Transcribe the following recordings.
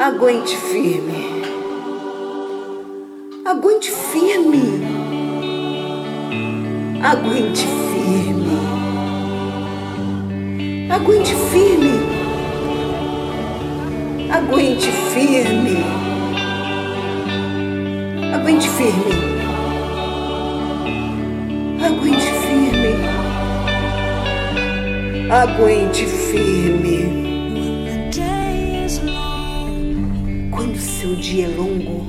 Aguente firme. Aguente firme. Aguente firme. Aguente firme. Aguente firme. Aguente firme. Aguente firme. Aguente firme. Quando seu dia é longo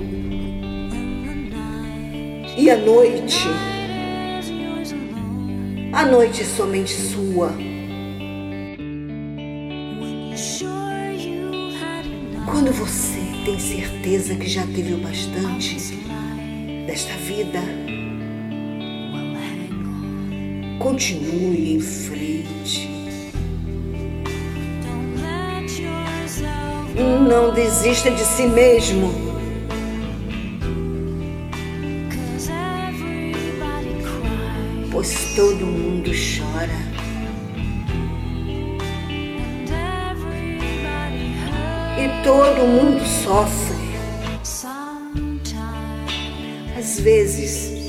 e a noite, a noite é somente sua. Quando você tem certeza que já teve o bastante desta vida, continue em frente. Não desista de si mesmo. Pois todo mundo chora. E todo mundo sofre. Às vezes,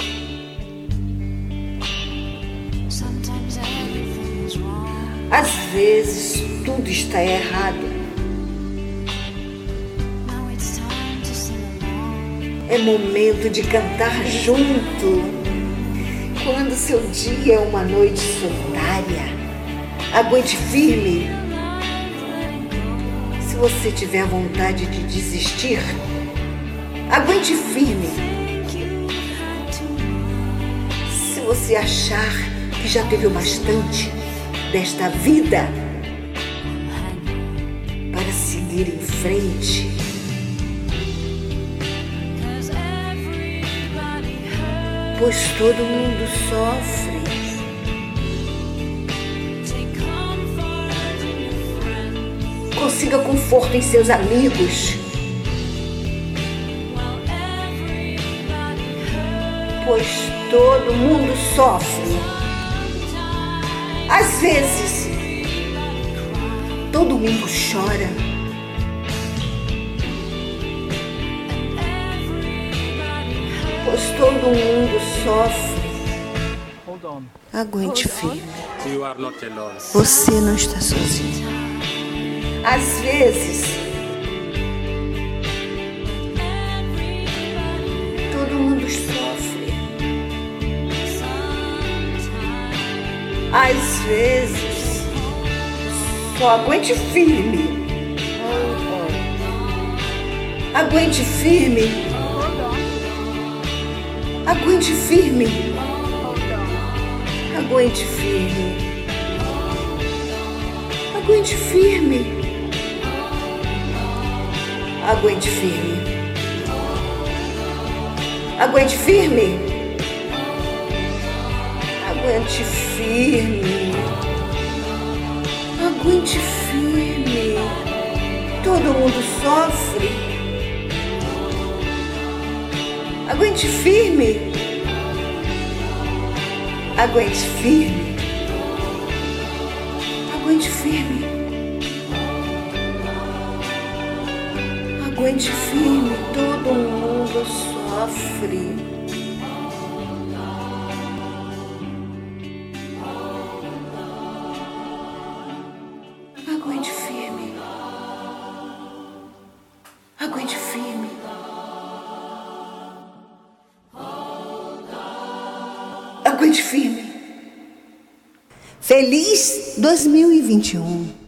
às vezes tudo está errado. É momento de cantar junto. Quando seu dia é uma noite solitária, aguente firme. Se você tiver vontade de desistir, aguente firme. Se você achar que já teve o bastante desta vida para seguir em frente, pois todo mundo sofre. Consiga conforto em seus amigos, pois todo mundo sofre. Às vezes, todo mundo chora. Pois todo mundo sofre. Aguente firme. You are not alone. Você não está sozinho. Às vezes, todo mundo sofre. Às vezes, só aguente firme. Aguente firme. Aguente firme. Aguente firme. Aguente firme. Aguente firme. Aguente firme. Aguente firme. Aguente firme. Todo mundo sofre. Aguente firme. Aguente firme. Aguente firme. Aguente firme. Todo mundo sofre. Aguente firme. Aguente firme. Aguente firme. Feliz 2021.